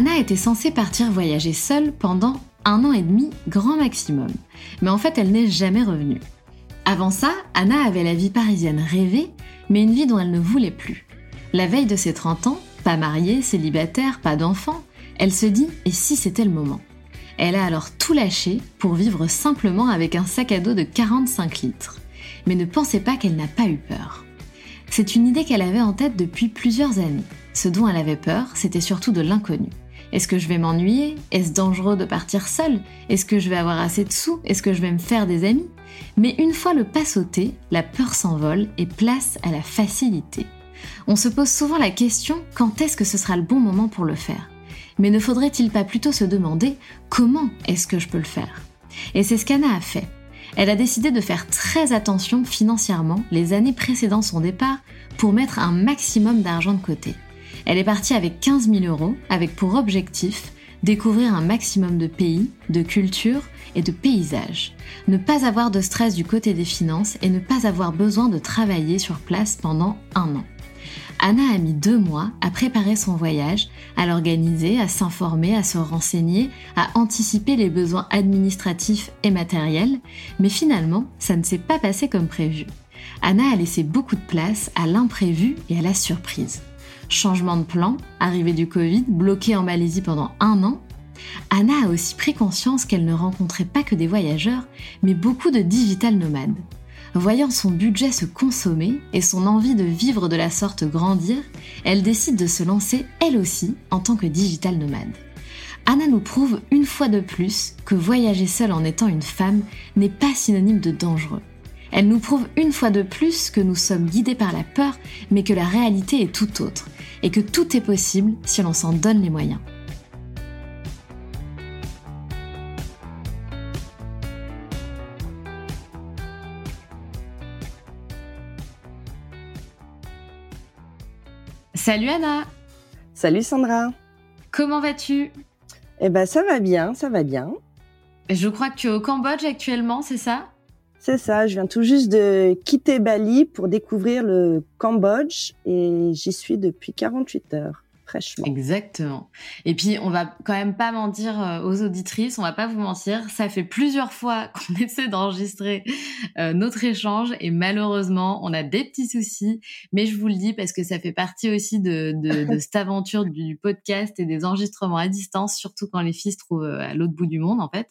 Anna était censée partir voyager seule pendant un an et demi, grand maximum. Mais en fait, elle n'est jamais revenue. Avant ça, Anna avait la vie parisienne rêvée, mais une vie dont elle ne voulait plus. La veille de ses 30 ans, pas mariée, célibataire, pas d'enfant, elle se dit et si c'était le moment? Elle a alors tout lâché pour vivre simplement avec un sac à dos de 45 litres. Mais ne pensez pas qu'elle n'a pas eu peur. C'est une idée qu'elle avait en tête depuis plusieurs années. Ce dont elle avait peur, c'était surtout de l'inconnu. Est-ce que je vais m'ennuyer? Est-ce dangereux de partir seule Est-ce que je vais avoir assez de sous? Est-ce que je vais me faire des amis? Mais une fois le pas sauté, la peur s'envole et place à la facilité. On se pose souvent la question quand est-ce que ce sera le bon moment pour le faire? Mais ne faudrait-il pas plutôt se demander comment est-ce que je peux le faire? Et c'est ce qu'Anna a fait. Elle a décidé de faire très attention financièrement. Les années précédant son départ pour mettre un maximum d'argent de côté. Elle est partie avec 15 000 euros, avec pour objectif découvrir un maximum de pays, de cultures et de paysages. Ne pas avoir de stress du côté des finances et ne pas avoir besoin de travailler sur place pendant un an. Anna a mis deux mois à préparer son voyage, à l'organiser, à s'informer, à se renseigner, à anticiper les besoins administratifs et matériels, mais finalement, ça ne s'est pas passé comme prévu. Anna a laissé beaucoup de place à l'imprévu et à la surprise changement de plan, arrivée du Covid, bloquée en Malaisie pendant un an, Anna a aussi pris conscience qu'elle ne rencontrait pas que des voyageurs, mais beaucoup de digital nomades. Voyant son budget se consommer et son envie de vivre de la sorte grandir, elle décide de se lancer elle aussi en tant que digital nomade. Anna nous prouve une fois de plus que voyager seule en étant une femme n'est pas synonyme de dangereux. Elle nous prouve une fois de plus que nous sommes guidés par la peur, mais que la réalité est tout autre, et que tout est possible si l'on s'en donne les moyens. Salut Anna Salut Sandra Comment vas-tu? Eh ben ça va bien, ça va bien. Je crois que tu es au Cambodge actuellement, c'est ça? C'est ça, je viens tout juste de quitter Bali pour découvrir le Cambodge et j'y suis depuis 48 heures. Fraîchement. Exactement. Et puis, on va quand même pas mentir euh, aux auditrices, on va pas vous mentir, ça fait plusieurs fois qu'on essaie d'enregistrer euh, notre échange et malheureusement, on a des petits soucis, mais je vous le dis parce que ça fait partie aussi de, de, de cette aventure du podcast et des enregistrements à distance, surtout quand les filles se trouvent euh, à l'autre bout du monde, en fait.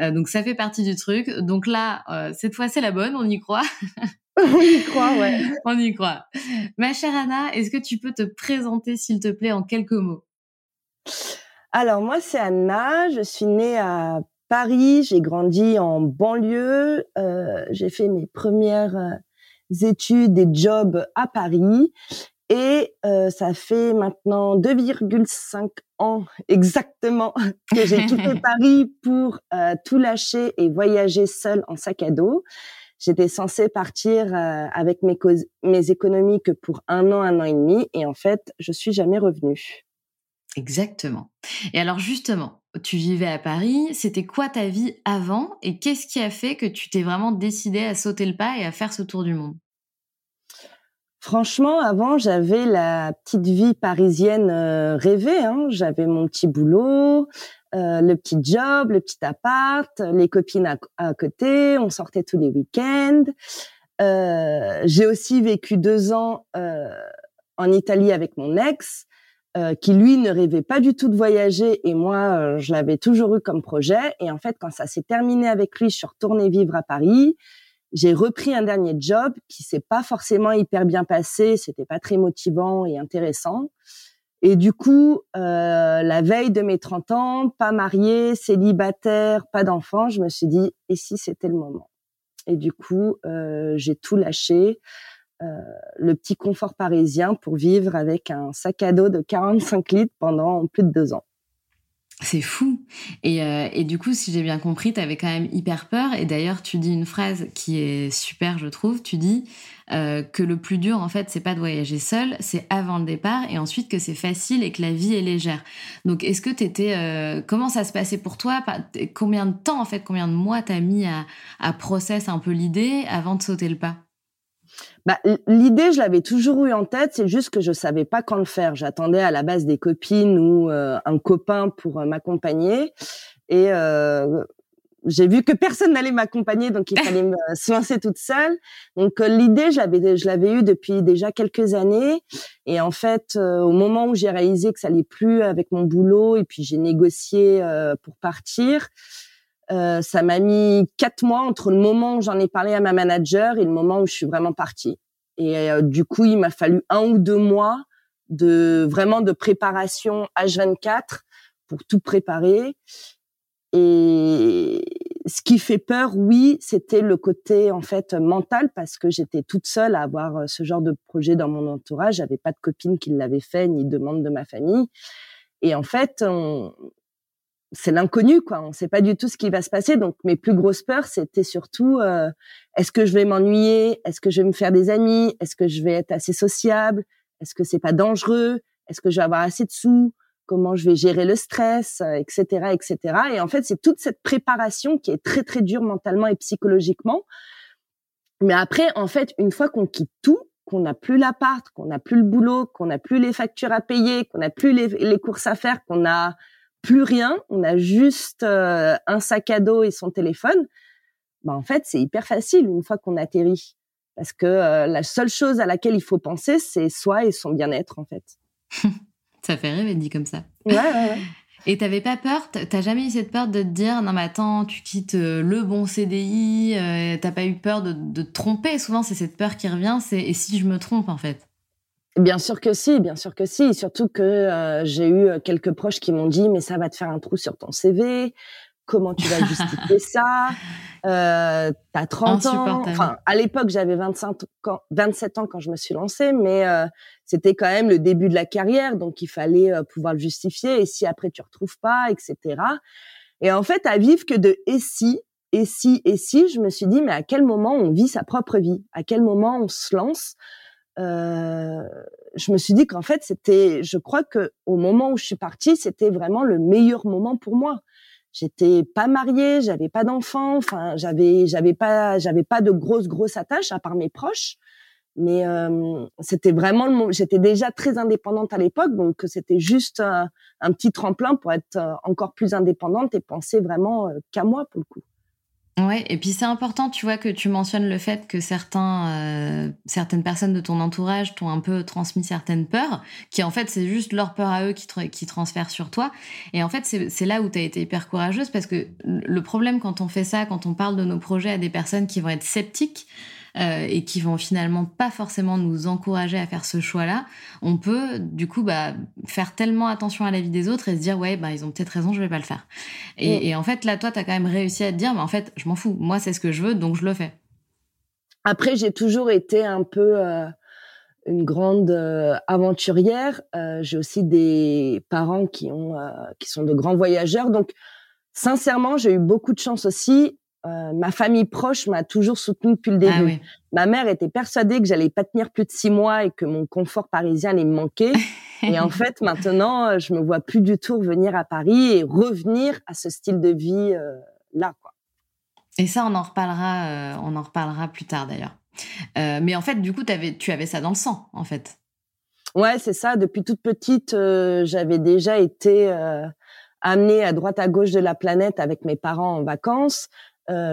Euh, donc ça fait partie du truc. Donc là, euh, cette fois c'est la bonne, on y croit. on y croit, ouais. on y croit. Ma chère Anna, est-ce que tu peux te présenter s'il te plaît en quelques mots? Alors moi c'est Anna, je suis née à Paris, j'ai grandi en banlieue, euh, j'ai fait mes premières études et jobs à Paris Et euh, ça fait maintenant 2,5 ans exactement que j'ai quitté Paris pour euh, tout lâcher et voyager seule en sac à dos. J'étais censée partir euh, avec mes, mes économies que pour un an, un an et demi, et en fait, je suis jamais revenue. Exactement. Et alors justement, tu vivais à Paris, c'était quoi ta vie avant et qu'est-ce qui a fait que tu t'es vraiment décidé à sauter le pas et à faire ce tour du monde? Franchement, avant, j'avais la petite vie parisienne euh, rêvée. Hein. J'avais mon petit boulot, euh, le petit job, le petit appart, les copines à, côté. On sortait tous les week-ends. Euh, j'ai aussi vécu deux ans en Italie avec mon ex, qui lui ne rêvait pas du tout de voyager et moi, je l'avais toujours eu comme projet. Et en fait, quand ça s'est terminé avec lui, je suis retournée vivre à Paris j'ai repris un dernier job qui s'est pas forcément hyper bien passé, c'était pas très motivant et intéressant. Et du coup, euh, la veille de mes 30 ans, pas mariée, célibataire, pas d'enfant, je me suis dit, et si c'était le moment? Et du coup, euh, j'ai tout lâché, euh, le petit confort parisien pour vivre avec un sac à dos de 45 litres pendant plus de deux ans. C'est fou. Et, euh, et, du coup, si j'ai bien compris, tu avais quand même hyper peur. Et d'ailleurs, tu dis une phrase qui est super, je trouve. Tu dis euh, que le plus dur, en fait, c'est pas de voyager seul, c'est avant le départ, et ensuite que c'est facile et que la vie est légère. Donc, est-ce que tu étais... Euh, comment ça se passait pour toi? Combien de temps, en fait, combien de mois t'as mis à, à process un peu l'idée avant de sauter le pas? Bah, l'idée, je l'avais toujours eu en tête, c'est juste que je savais pas quand le faire. J'attendais à la base des copines ou euh, un copain pour euh, m'accompagner, et euh, j'ai vu que personne n'allait m'accompagner, donc il fallait me se lancer toute seule. Donc l'idée, je l'avais, je l'avais eu depuis déjà quelques années, et en fait, au moment où j'ai réalisé que ça allait plus avec mon boulot, et puis j'ai négocié pour partir. Euh, ça m'a mis quatre mois entre le moment où j'en ai parlé à ma manager et le moment où je suis vraiment partie. Et euh, du coup, il m'a fallu un ou deux mois de vraiment de préparation H24 pour tout préparer. Et ce qui fait peur, oui, c'était le côté en fait mental parce que j'étais toute seule à avoir euh, ce genre de projet dans mon entourage. J'avais pas de copine qui l'avait fait ni de membres de ma famille. Et en fait, on, c'est l'inconnu, quoi. On ne sait pas du tout ce qui va se passer. Donc, mes plus grosses peurs, c'était surtout euh, est-ce que je vais m'ennuyer? Est-ce que je vais me faire des amis? Est-ce que je vais être assez sociable? Est-ce que c'est pas dangereux? Est-ce que je vais avoir assez de sous? Comment je vais gérer le stress, etc., euh, etc. Et en fait, c'est toute cette préparation qui est très très dure mentalement et psychologiquement. Mais après, en fait, une fois qu'on quitte tout, qu'on n'a plus l'appart, qu'on n'a plus le boulot, qu'on n'a plus les factures à payer, qu'on n'a plus les, les courses à faire, qu'on a plus rien, on a juste euh, un sac à dos et son téléphone, bah en fait c'est hyper facile une fois qu'on atterrit, parce que euh, la seule chose à laquelle il faut penser c'est soi et son bien-être en fait. ça fait rêver dit comme ça. Ouais, ouais, ouais. Et t'avais pas peur? T'as jamais eu cette peur de te dire non mais attends tu quittes euh, le bon CDI T'as pas eu peur de, de te tromper? Souvent c'est cette peur qui revient, c'est et si je me trompe en fait? Bien sûr que si, bien sûr que si. Surtout que euh, j'ai eu euh, quelques proches qui m'ont dit mais ça va te faire un trou sur ton CV. Comment tu vas justifier ça? Euh, T'as 30 ans. Enfin, à l'époque j'avais 25 ans, 27 ans quand je me suis lancée, mais euh, c'était quand même le début de la carrière, donc il fallait pouvoir le justifier. Et si après tu retrouves pas, etc. Et en fait, à vivre que de et si, et si, et si, je me suis dit mais à quel moment on vit sa propre vie? À quel moment on se lance? euh, je me suis dit qu'en fait c'était, je crois que au moment où je suis partie, c'était vraiment le meilleur moment pour moi. J'étais pas mariée, j'avais pas d'enfants, enfin j'avais j'avais pas j'avais pas de grosses grosses attaches à part mes proches, mais euh, c'était vraiment j'étais déjà très indépendante à l'époque, donc c'était juste un, un, petit tremplin pour être euh, encore plus indépendante et penser vraiment euh, qu'à moi pour le coup. Ouais, et puis c'est important, tu vois, que tu mentionnes le fait que certains, euh, certaines personnes de ton entourage t'ont un peu transmis certaines peurs, qui en fait c'est juste leur peur à eux qui, qui transfèrent sur toi. Et en fait c'est là où tu as été hyper courageuse parce que le problème quand on fait ça, quand on parle de nos projets à des personnes qui vont être sceptiques, euh, et qui vont finalement pas forcément nous encourager à faire ce choix-là, on peut du coup bah, faire tellement attention à la vie des autres et se dire ouais bah ils ont peut-être raison, je vais pas le faire. Et, et en fait là toi tu as quand même réussi à te dire mais en fait je m'en fous, moi c'est ce que je veux donc je le fais. Après j'ai toujours été un peu euh une grande aventurière. j'ai aussi des parents qui ont qui sont de grands voyageurs. Donc sincèrement, j'ai eu beaucoup de chance aussi. Ma famille proche m'a toujours soutenue depuis le ah début. Ma mère était persuadée que j'allais pas tenir plus de six mois et que mon confort parisien allait me manquer. et en fait, maintenant, je me vois plus du tout revenir à Paris et revenir à ce style de vie là, quoi. Et ça, on en reparlera, euh, on en reparlera plus tard d'ailleurs. Euh, mais en fait, du coup, avais, tu avais ça dans le sang, en fait. Ouais, c'est ça. Depuis toute petite, euh, j'avais déjà été amenée à droite à gauche de la planète avec mes parents en vacances.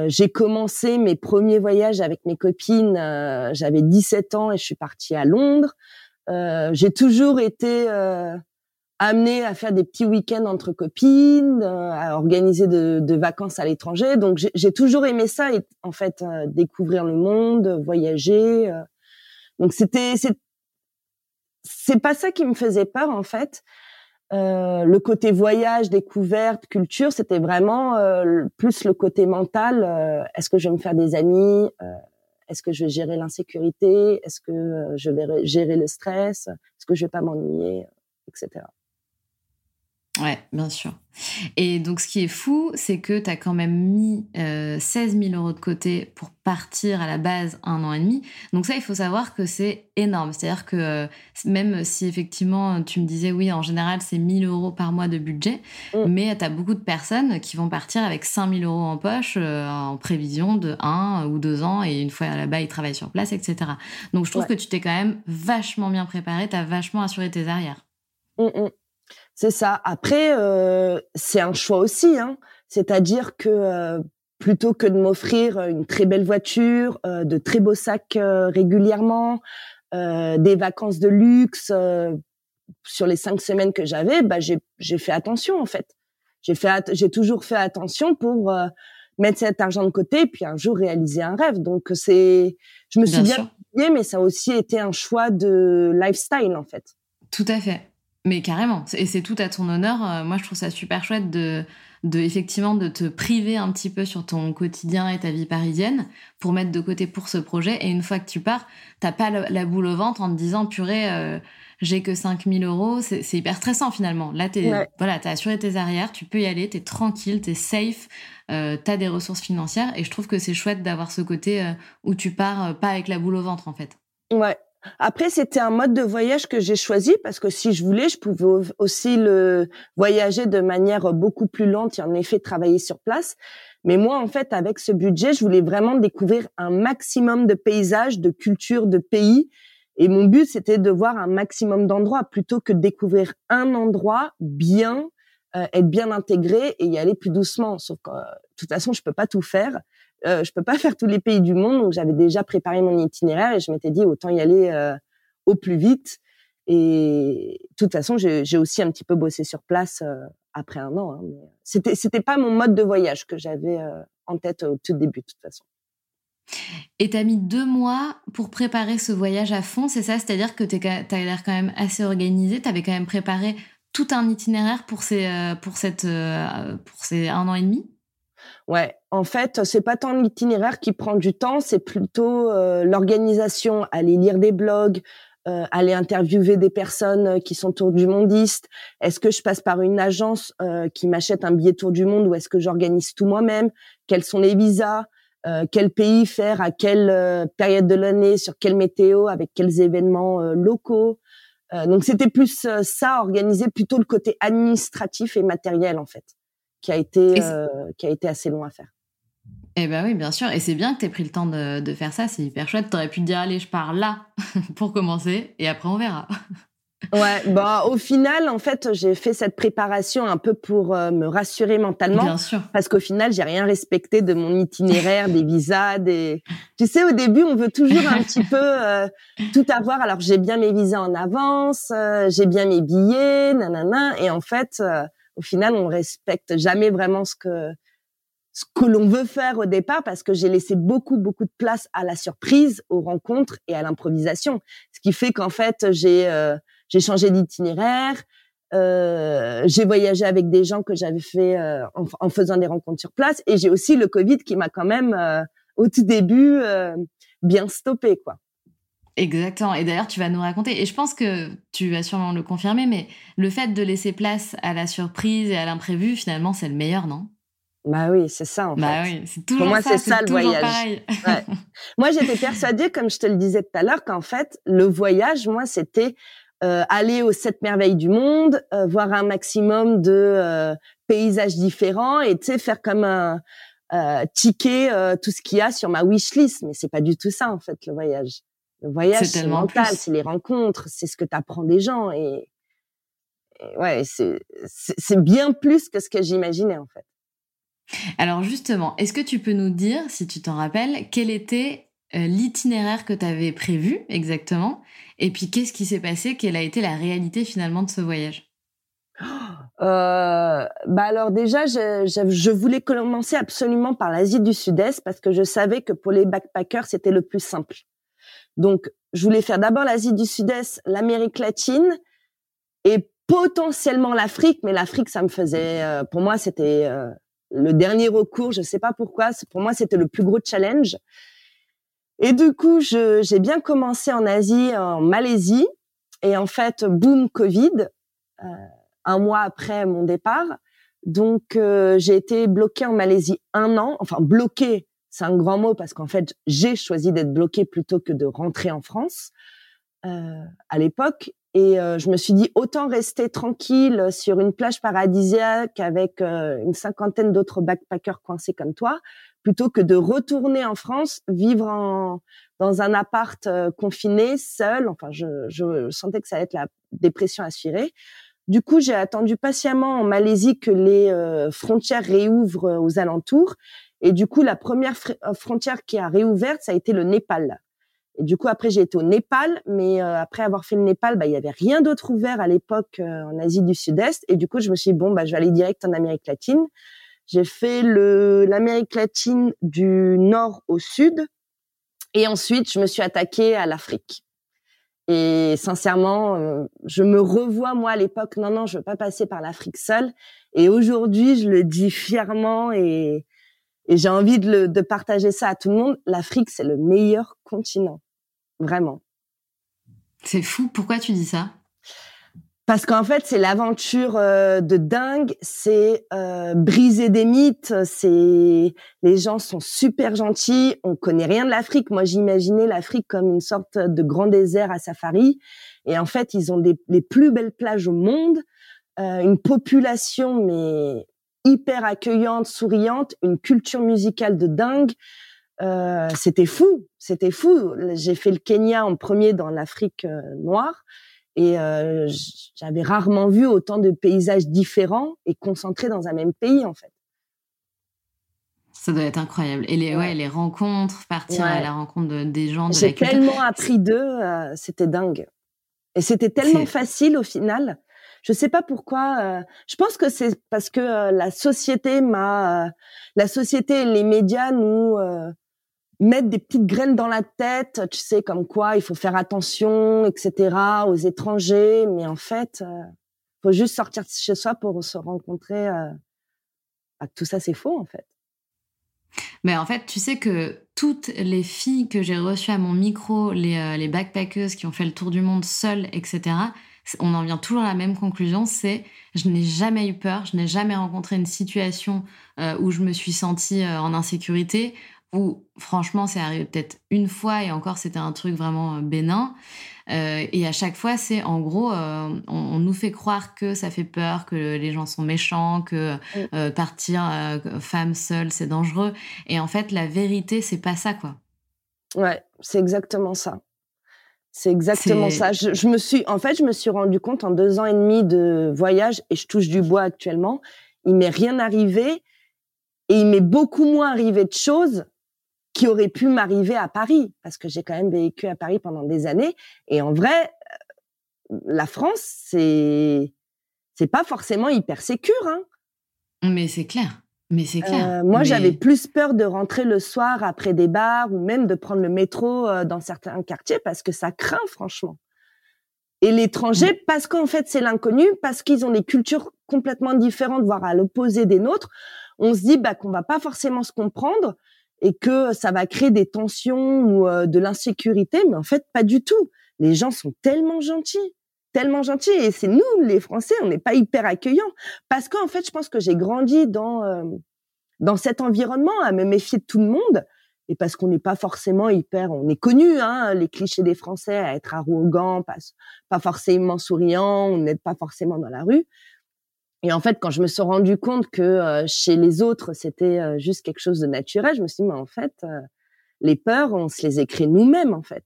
J'ai commencé mes premiers voyages avec mes copines. j'avais 17 ans et je suis partie à Londres. j'ai toujours été amené à faire des petits week-ends entre copines, euh, à organiser de, de vacances à l'étranger. Donc j'ai toujours aimé ça, et, en fait, euh, découvrir le monde, voyager. Euh. Donc c'était c'est pas ça qui me faisait peur en fait. Le côté voyage, découverte, culture, c'était vraiment plus le côté mental. Est-ce que je vais me faire des amis Est-ce que je vais gérer l'insécurité Est-ce que je vais gérer le stress Est-ce que je vais pas m'ennuyer, etc. Ouais, bien sûr. Et donc, ce qui est fou, c'est que tu as quand même mis 16 000 euros de côté pour partir à la base un an et demi. Donc ça, il faut savoir que c'est énorme. C'est-à-dire que euh, même si effectivement, tu me disais, oui, en général, c'est 1000 euros par mois de budget, mm. mais tu as beaucoup de personnes qui vont partir avec 5000 euros en poche euh, en prévision de 1 ou 2 ans et une fois là-bas, ils travaillent sur place, etc. Donc je trouve que tu t'es quand même vachement bien préparé, tu as vachement assuré tes arrières. Mm, mm. C'est ça. Après, euh, c'est un choix aussi. Hein. C'est-à-dire que euh, plutôt que de m'offrir une très belle voiture, euh, de très beaux sacs régulièrement, des vacances de luxe sur les cinq semaines que j'avais, bah, j'ai fait attention en fait. J'ai fait, j'ai toujours fait attention pour mettre cet argent de côté, puis un jour réaliser un rêve. Donc c'est, je me suis bien, bien mais ça a aussi été un choix de lifestyle en fait. Tout à fait. Mais carrément, et c'est tout à ton honneur. Euh, moi, je trouve ça super chouette de, de effectivement de te priver un petit peu sur ton quotidien et ta vie parisienne pour mettre de côté pour ce projet. Et une fois que tu pars, t'as pas la, boule au ventre en te disant purée, euh, j'ai que 5000 euros. C'est hyper stressant finalement. Là, t'es voilà, t'as assuré tes arrières, tu peux y aller, t'es tranquille, t'es safe, euh, t'as des ressources financières. Et je trouve que c'est chouette d'avoir ce côté euh, où tu pars pas avec la boule au ventre en fait. Ouais, après, c'était un mode de voyage que j'ai choisi parce que si je voulais, je pouvais aussi le voyager de manière beaucoup plus lente et en effet travailler sur place. Mais moi, en fait, avec ce budget, je voulais vraiment découvrir un maximum de paysages, de cultures, de pays. Et mon but, c'était de voir un maximum d'endroits plutôt que de découvrir un endroit bien, euh, être bien intégré et y aller plus doucement. Sauf que, de toute façon, je peux pas tout faire euh, je peux pas faire tous les pays du monde, donc j'avais déjà préparé mon itinéraire et je m'étais dit autant y aller euh, au plus vite. Et de toute façon, j'ai aussi un petit peu bossé sur place euh, après un an. Hein, c'était c'était pas mon mode de voyage que j'avais euh, en tête au tout début de toute façon. Et tu as mis deux mois pour préparer ce voyage à fond, c'est ça? C'est-à-dire que tu as l'air quand même assez organisé, tu avais quand même préparé tout un itinéraire pour ces, pour cette, pour ces un an et demi? Ouais, en fait, c'est pas tant l'itinéraire qui prend du temps, c'est plutôt euh, l'organisation, aller lire des blogs, euh, aller interviewer des personnes euh, qui sont tour du mondiste. Est-ce que je passe par une agence qui m'achète un billet tour du monde ou est-ce que j'organise tout moi-même? Quels sont les visas? Quel pays faire? À quelle période de l'année? Sur quelle météo? Avec quels événements locaux? Donc c'était plus ça, organiser plutôt le côté administratif et matériel en fait qui a été euh, qui a été assez long à faire. Eh ben oui, bien sûr. Et c'est bien que tu aies pris le temps de, de faire ça. C'est hyper chouette. Tu aurais pu te dire, allez, je pars là pour commencer et après on verra. ouais, bah au final, en fait, j'ai fait cette préparation un peu pour euh, me rassurer mentalement. Bien sûr. Parce qu'au final, j'ai rien respecté de mon itinéraire, des visas, des. Tu sais, au début, on veut toujours un petit peu euh, tout avoir. Alors, j'ai bien mes visas en avance, j'ai bien mes billets, nanana. Et en fait, au final, on respecte jamais vraiment ce que ce que l'on veut faire au départ parce que j'ai laissé beaucoup beaucoup de place à la surprise, aux rencontres et à l'improvisation. Ce qui fait qu'en fait, j'ai euh, j'ai changé d'itinéraire, euh, j'ai voyagé avec des gens que j'avais fait euh, en, en, faisant des rencontres sur place et j'ai aussi le Covid qui m'a quand même au tout début bien stoppé quoi. Exactement. Et d'ailleurs, tu vas nous raconter, et je pense que tu vas sûrement le confirmer, mais le fait de laisser place à la surprise et à l'imprévu, finalement, c'est le meilleur, non? Bah oui, c'est ça en bah fait. oui, c'est toujours Pour moi, c'est ça, le voyage. Moi, j'étais persuadée, comme je te le disais tout à l'heure, qu'en fait, le voyage, moi, c'était euh, aller aux sept merveilles du monde, euh, voir un maximum de euh, paysages différents et tu sais faire comme un ticket tout ce qu'il y a sur ma wish list. Mais c'est pas du tout ça en fait le voyage. Le voyage, c'est mental, c'est les rencontres, c'est ce que tu apprends des gens. Et, ouais, c'est bien plus que ce que j'imaginais, en fait. Alors justement, est-ce que tu peux nous dire, si tu t'en rappelles, quel était euh, l'itinéraire que tu avais prévu exactement Et puis qu'est-ce qui s'est passé Quelle a été la réalité finalement de ce voyage? Euh, bah alors déjà, je, je, voulais commencer absolument par l'Asie du Sud-Est parce que je savais que pour les backpackers, c'était le plus simple. Donc, je voulais faire d'abord l'Asie du Sud-Est, l'Amérique latine et potentiellement l'Afrique. Mais l'Afrique, ça me faisait, euh, pour moi, c'était euh, le dernier recours. Je sais pas pourquoi. Pour moi, c'était le plus gros challenge. Et du coup, j'ai bien commencé en Asie, en Malaisie. Et en fait, boom, Covid, euh, un mois après mon départ. Donc, j'ai été bloquée en Malaisie un an. Enfin, bloquée c'est un grand mot parce qu'en fait, j'ai choisi d'être bloquée plutôt que de rentrer en France euh, à l'époque. Et euh, je me suis dit, autant rester tranquille sur une plage paradisiaque avec euh, une cinquantaine d'autres backpackers coincés comme toi, plutôt que de retourner en France, vivre en, dans un appart euh, confiné, seul. Enfin, je, je, sentais que ça allait être la dépression aspirée. Du coup, j'ai attendu patiemment en Malaisie que les frontières réouvrent aux alentours. Et du coup, la première euh, frontière qui a réouverte, ça a été le Népal. Et du coup, après, j'ai été au Népal, mais euh, après avoir fait le Népal, bah, il y avait rien d'autre ouvert à l'époque euh, en Asie du Sud-Est. Et du coup, je me suis dit, bon, bah, je vais aller direct en Amérique latine. J'ai fait l'Amérique latine du nord au sud. Et ensuite, je me suis attaquée à l'Afrique. Et sincèrement, je me revois, moi, à l'époque, non, non, je veux pas passer par l'Afrique seule. Et aujourd'hui, je le dis fièrement et, et j'ai envie de, le, de partager ça à tout le monde. L'Afrique, c'est le meilleur continent. Vraiment. C'est fou. Pourquoi tu dis ça? Parce qu'en fait, c'est l'aventure euh, de dingue, c'est euh, briser des mythes, c'est les gens sont super gentils, on connaît rien de l'Afrique. Moi, j'imaginais l'Afrique comme une sorte de grand désert à safari, et en fait, ils ont des, les plus belles plages au monde, euh, une population mais hyper accueillante, souriante, une culture musicale de dingue. Euh, c'était fou, c'était fou. J'ai fait le Kenya en premier dans l'Afrique euh, noire et euh, j'avais rarement vu autant de paysages différents et concentrés dans un même pays en fait. Ça doit être incroyable. Et les, ouais. les rencontres, partir à la rencontre de, des gens de. J'ai tellement appris d'eux, c'était dingue. Et c'était tellement facile au final. Je sais pas pourquoi. Euh, je pense que c'est parce que euh, la société euh, la société et les médias nous mettent des petites graines dans la tête. Tu sais comme quoi il faut faire attention, etc. aux étrangers. Mais en fait, faut juste sortir de chez soi pour se rencontrer. Bah, tout ça c'est faux en fait. Mais en fait, tu sais que toutes les filles que j'ai reçues à mon micro, les, les backpackers qui ont fait le tour du monde seules, etc., on en vient toujours à la même conclusion, c'est je n'ai jamais eu peur, je n'ai jamais rencontré une situation euh, où je me suis sentie euh, en insécurité, où franchement c'est arrivé peut-être une fois et encore c'était un truc vraiment euh, bénin. et à chaque fois c'est en gros, on, nous fait croire que ça fait peur, que les gens sont méchants, que partir femme seule c'est dangereux. Et en fait la vérité c'est pas ça quoi. Ouais, c'est exactement ça. C'est exactement ça. Je, me suis, en fait, je me suis rendu compte en deux ans et demi de voyage et je touche du bois actuellement. Il m'est rien arrivé et il m'est beaucoup moins arrivé de choses qui auraient pu m'arriver à Paris parce que j'ai quand même vécu à Paris pendant des années. Et en vrai, euh, la France, c'est, c'est pas forcément hyper sécure, hein. Mais c'est clair. Mais c'est clair. Euh, moi, j'avais plus peur de rentrer le soir après des bars ou même de prendre le métro euh, dans certains quartiers parce que ça craint, franchement. Et l'étranger, mmh. parce qu'en fait, c'est l'inconnu, parce qu'ils ont des cultures complètement différentes, voire à l'opposé des nôtres, on se dit bah, qu'on va pas forcément se comprendre. et que ça va créer des tensions ou euh, de l'insécurité, mais en fait pas du tout. Les gens sont tellement gentils, tellement gentils, et c'est nous les Français, on n'est pas hyper accueillants parce qu'en fait, je pense que j'ai grandi dans euh, dans cet environnement à me méfier de tout le monde et parce qu'on n'est pas forcément hyper, on est connu, hein, les clichés des Français à être arrogants, pas, pas forcément souriants, on n'aide pas forcément dans la rue. Et en fait, quand je me suis rendu compte que euh, chez les autres, c'était euh, juste quelque chose de naturel, je me suis dit, mais en fait, euh, les peurs, on se les écrit nous-mêmes, en fait.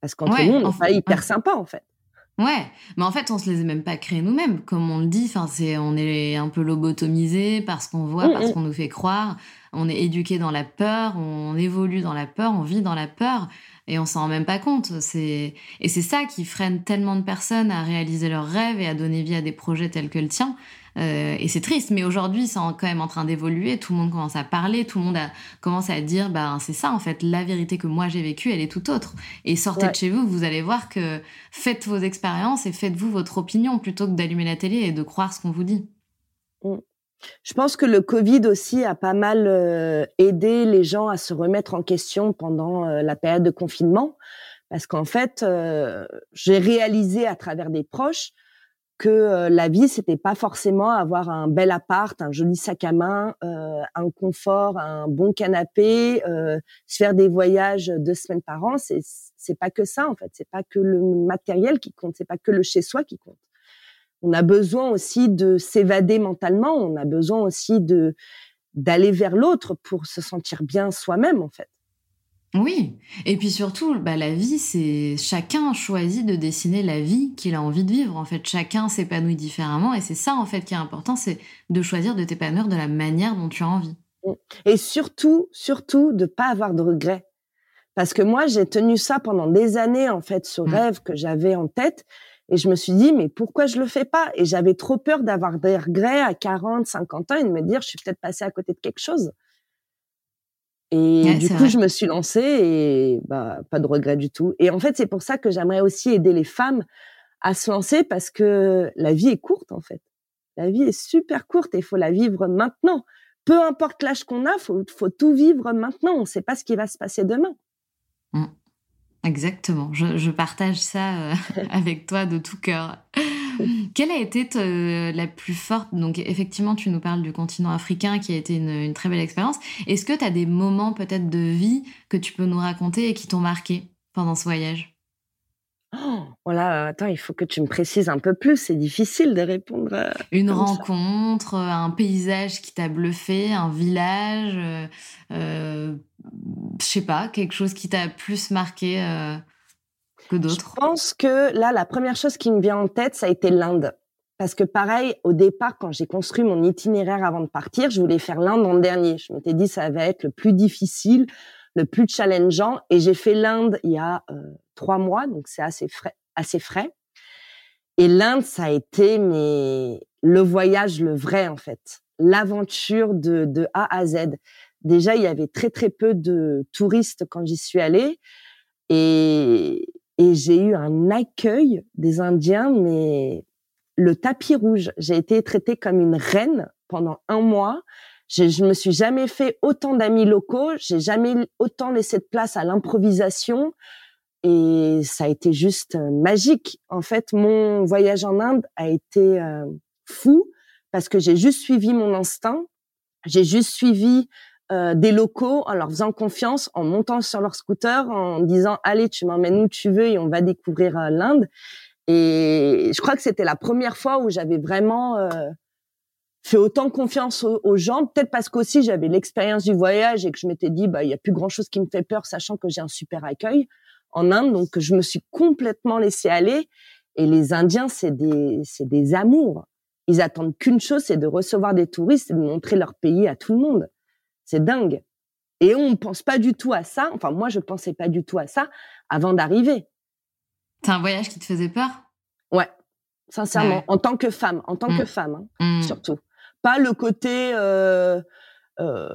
Parce qu'entre nous, on n'est pas hyper sympa, en fait. Ouais, mais en fait, on se les a même pas créés nous-mêmes, comme on le dit. Enfin, c'est, on est un peu lobotomisé parce qu'on voit, mmh, parce mmh. qu'on nous fait croire. On est éduqué dans la peur, on évolue dans la peur, on vit dans la peur et on s'en rend même pas compte. C'est et c'est ça qui freine tellement de personnes à réaliser leurs rêves et à donner vie à des projets tels que le tien. Euh, et c'est triste, mais aujourd'hui, c'est quand même en train d'évoluer. Tout le monde commence à parler, tout le monde a, commence à dire, bah c'est ça en fait, la vérité que moi j'ai vécue, elle est tout autre. Et sortez de chez vous, vous allez voir que faites vos expériences et faites-vous votre opinion plutôt que d'allumer la télé et de croire ce qu'on vous dit. Mm. Je pense que le Covid aussi a pas mal euh, aidé les gens à se remettre en question pendant euh, la période de confinement, parce qu'en fait, euh, j'ai réalisé à travers des proches que la vie c'était pas forcément avoir un bel appart, un joli sac à main, un confort, un bon canapé, se faire des voyages deux semaines par an. C'est c'est pas que ça en fait. C'est pas que le matériel qui compte. C'est pas que le chez soi qui compte on a besoin aussi de s'évader mentalement, on a besoin aussi de d'aller vers l'autre pour se sentir bien soi-même en fait. Oui, et puis surtout, bah, la vie, c'est chacun choisit de dessiner la vie qu'il a envie de vivre. En fait, chacun s'épanouit différemment, et c'est ça en fait qui est important, c'est de choisir de t'épanouir de la manière dont tu as envie. Et surtout, surtout, de pas avoir de regrets, parce que moi, j'ai tenu ça pendant des années en fait, ce mmh. rêve que j'avais en tête, et je me suis dit, mais pourquoi je le fais pas? Et j'avais trop peur d'avoir des regrets à 40, 50 ans et de me dire, je suis peut-être passée à côté de quelque chose. Et du coup, je me suis lancée et bah, pas de regrets du tout. Et en fait, c'est pour ça que j'aimerais aussi aider les femmes à se lancer parce que la vie est courte, en fait. La vie est super courte et il faut la vivre maintenant. Peu importe l'âge qu'on a, faut, faut tout vivre maintenant. On ne sait pas ce qui va se passer demain. Mmh. Exactement, je, partage ça euh, avec toi de tout cœur. Quelle a été la plus forte? Donc effectivement, tu nous parles du continent africain qui a été une, très belle expérience. Est-ce que tu as des moments peut-être de vie que tu peux nous raconter et qui t'ont marqué pendant ce voyage? Voilà, attends, il faut que tu me précises un peu plus. C'est difficile de répondre. Euh, Une rencontre, un paysage qui t'a bluffé, un village, euh, euh, je sais pas, quelque chose qui t'a plus marqué que d'autres. Je pense que là, la première chose qui me vient en tête, ça a été l'Inde. Parce que pareil, au départ, quand j'ai construit mon itinéraire avant de partir, je voulais faire l'Inde en dernier. Je m'étais dit, ça va être le plus difficile, le plus challengeant. Et j'ai fait l'Inde il y a trois mois, donc c'est assez frais, assez frais. Et l'Inde, ça a été mais le voyage, le vrai en fait, l'aventure de, de A à Z. Déjà, il y avait très très peu de touristes quand j'y suis allée, et, et j'ai eu un accueil des Indiens, mais le tapis rouge. J'ai été traitée comme une reine pendant un mois. Je, je me suis jamais fait autant d'amis locaux. J'ai jamais autant laissé de place à l'improvisation et ça a été juste euh, magique. En fait, mon voyage en Inde a été euh, fou parce que j'ai juste suivi mon instinct, j'ai juste suivi euh, des locaux en leur faisant confiance, en montant sur leur scooter, en disant allez, tu m'emmènes où tu veux et on va découvrir l'Inde. Et je crois que c'était la première fois où j'avais vraiment fait autant confiance aux, aux gens, peut-être parce qu'aussi j'avais l'expérience du voyage et que je m'étais dit bah il y a plus grand chose qui me fait peur, sachant que j'ai un super accueil en Inde. Donc, je me suis complètement laissée aller. Et les Indiens, c'est des, c'est des amours. Ils attendent qu'une chose, c'est de recevoir des touristes et de montrer leur pays à tout le monde. C'est dingue. Et on ne pense pas du tout à ça. Enfin, moi, je pensais pas du tout à ça avant d'arriver. C'est un voyage qui te faisait peur? Ouais, sincèrement, en tant que femme, en tant que mmh. femme, hein, mmh. surtout. Pas le côté euh, euh,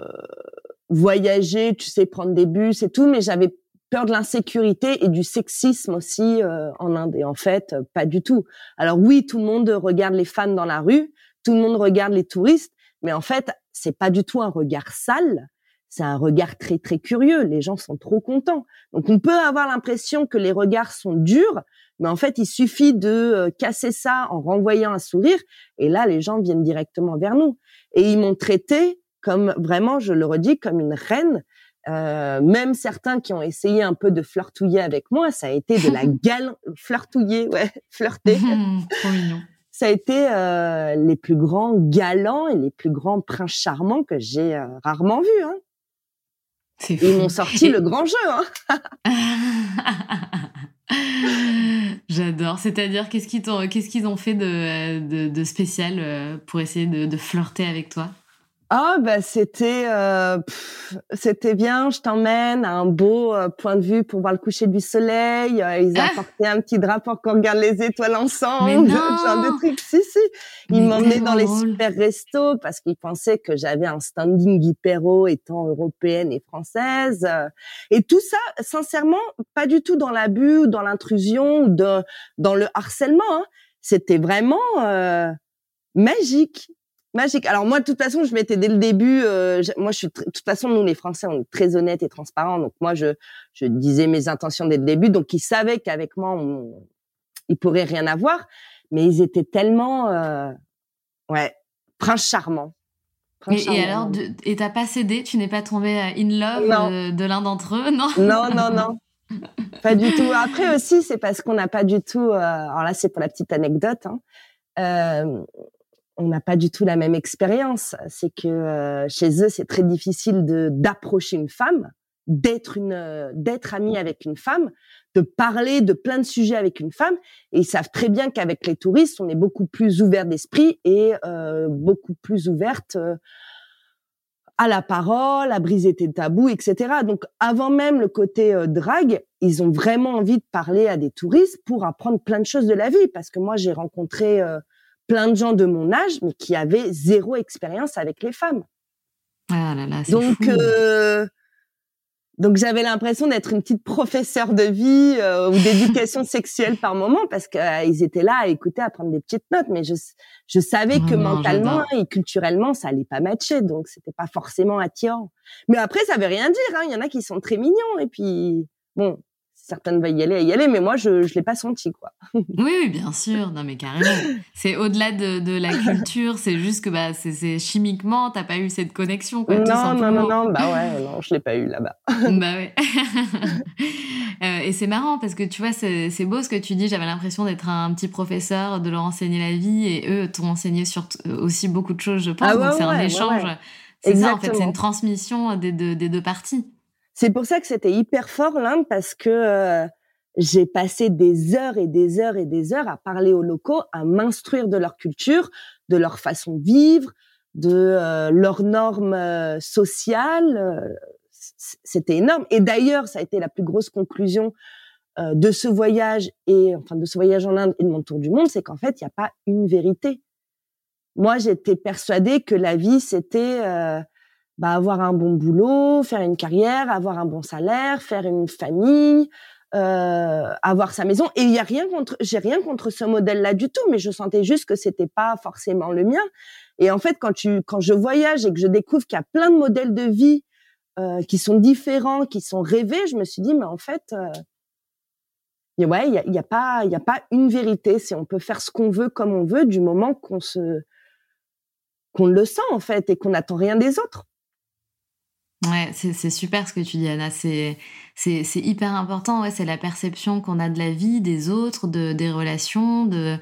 voyager, tu sais, prendre des bus et tout, mais j'avais peur de l'insécurité et du sexisme aussi euh, en Inde. Et en fait, pas du tout. Alors oui, tout le monde regarde les femmes dans la rue, tout le monde regarde les touristes, mais en fait, c'est pas du tout un regard sale. c'est un regard très très curieux. Les gens sont trop contents. Donc on peut avoir l'impression que les regards sont durs, mais en fait il suffit de euh, casser ça en renvoyant un sourire, et là les gens viennent directement vers nous. Et ils m'ont traité comme vraiment, je le redis, comme une reine. Euh, même certains qui ont essayé un peu de flirtouiller avec moi, ça a été de la gale flirtouiller, ouais, flirter. Trop mignon ça a été euh, les plus grands galants et les plus grands princes charmants que j'ai euh, rarement vus. Hein. Ils m'ont sorti le grand jeu. Hein. J'adore. C'est-à-dire, qu'est-ce qu'ils ont fait de, de, spécial euh, pour essayer de, de flirter avec toi? Ah bah c'était euh, c'était bien. Je t'emmène à un beau euh, point de vue pour voir le coucher du soleil. Euh, ils ah. apportaient un petit drap pour qu'on regarde les étoiles ensemble. Genre de trucs. Si si. Ils m'emmenaient dans les super restos parce qu'ils pensaient que j'avais un standing hyper haut étant européenne et française. Et tout ça, sincèrement, pas du tout dans l'abus ou dans l'intrusion ou de, dans le harcèlement. Hein. C'était vraiment magique magique. Alors moi, de toute façon, je m'étais dès le début. Euh, moi, je suis de toute façon, nous les Français, on est très honnêtes et transparents. Donc moi, je je disais mes intentions dès le début. Donc ils savaient qu'avec moi, on, ils pourraient rien avoir. Mais ils étaient tellement, euh, ouais, prince charmant. et, et, alors, et t'as pas cédé? Tu n'es pas tombé in love euh, de l'un d'entre eux, non Non, non, non. pas du tout. Après aussi, c'est parce qu'on n'a pas du tout. Euh, alors là, c'est pour la petite anecdote. Hein, euh, on n'a pas du tout la même expérience. C'est que euh, chez eux, c'est très difficile de d'approcher une femme, d'être une euh, d'être ami avec une femme, de parler de plein de sujets avec une femme. Et ils savent très bien qu'avec les touristes, on est beaucoup plus ouvert d'esprit et euh, beaucoup plus ouverte à la parole, à briser tes tabous, etc. Donc, avant même le côté drague, ils ont vraiment envie de parler à des touristes pour apprendre plein de choses de la vie. Parce que moi, j'ai rencontré plein de gens de mon âge, mais qui avaient zéro expérience avec les femmes. Ah là là, donc, fou. Euh, donc j'avais l'impression d'être une petite professeure de vie euh, ou d'éducation sexuelle par moment parce qu'ils euh, étaient là à écouter, à prendre des petites notes, mais je, je savais que mentalement et culturellement ça allait pas matcher, donc c'était pas forcément attirant. Mais après ça veut rien dire, hein. il y en a qui sont très mignons et puis bon, certaines veulent y aller, y aller, mais moi, je je l'ai pas senti, quoi. oui, bien sûr. Non, mais carrément. C'est au-delà de, de, la culture, c'est juste que bah, c'est chimiquement, t'as pas eu cette connexion, quoi. Non, non, non, non, bah ouais, non, je l'ai pas eu là-bas. bah ouais. euh, et c'est marrant parce que tu vois, c'est beau ce que tu dis. J'avais l'impression d'être un petit professeur, de leur enseigner la vie, et eux t'ont enseigné sur aussi beaucoup de choses, je pense. Ah Donc c'est un échange. c'est ça, en fait, c'est une transmission des deux, des deux parties. C'est pour ça que c'était hyper fort l'Inde parce que euh, j'ai passé des heures et des heures et des heures à parler aux locaux, à m'instruire de leur culture, de leur façon de vivre, de euh, leurs normes euh, sociales. C'était énorme. Et d'ailleurs, ça a été la plus grosse conclusion de ce voyage et enfin de ce voyage en Inde et de mon tour du monde, c'est qu'en fait, il n'y a pas une vérité. Moi, j'étais persuadée que la vie, c'était bah, avoir un bon boulot, faire une carrière, avoir un bon salaire, faire une famille, euh, avoir sa maison. Et il y a rien contre, j'ai rien contre ce modèle-là du tout, mais je sentais juste que c'était pas forcément le mien. Et en fait, quand tu, quand je voyage et que je découvre qu'il y a plein de modèles de vie euh, qui sont différents, qui sont rêvés, je me suis dit, mais en fait, euh, ouais, il y a, y a pas, il y a pas une vérité. C'est on peut faire ce qu'on veut comme on veut du moment qu'on se, qu'on le sent en fait et qu'on n'attend rien des autres. Ouais, c'est super ce que tu dis, Anna. C'est hyper important. Ouais, c'est la perception qu'on a de la vie, des autres, de, des relations. De,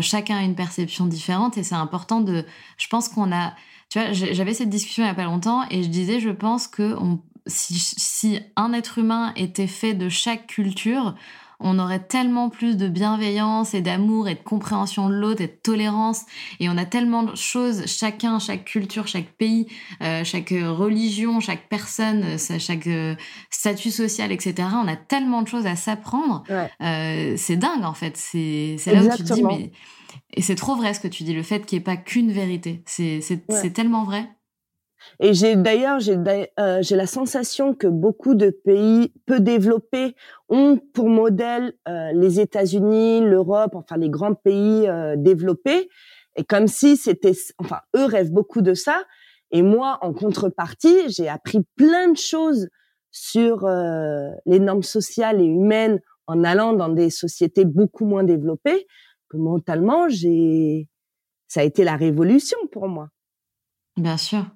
chacun a une perception différente et c'est important de. Je pense qu'on a. Tu vois, j'avais cette discussion il y a pas longtemps et je disais, je pense que on, si, si un être humain était fait de chaque culture, on aurait tellement plus de bienveillance et d'amour et de compréhension de l'autre et de tolérance. Et on a tellement de choses, chacun, chaque culture, chaque pays, euh, chaque religion, chaque personne, euh, chaque euh, statut social, etc. On a tellement de choses à s'apprendre. c'est dingue en fait. C'est là où tu te dis, mais... Et c'est trop vrai ce que tu dis, le fait qu'il n'y ait pas qu'une vérité. C'est tellement vrai. Et j'ai d'ailleurs j'ai euh, la sensation que beaucoup de pays peu développés ont pour modèle euh, les États-Unis, l'Europe, enfin les grands pays euh, développés, et comme si c'était, enfin eux rêvent beaucoup de ça. Et moi, en contrepartie, j'ai appris plein de choses sur euh, les normes sociales et humaines en allant dans des sociétés beaucoup moins développées que mentalement, j'ai ça a été la révolution pour moi. Bien sûr.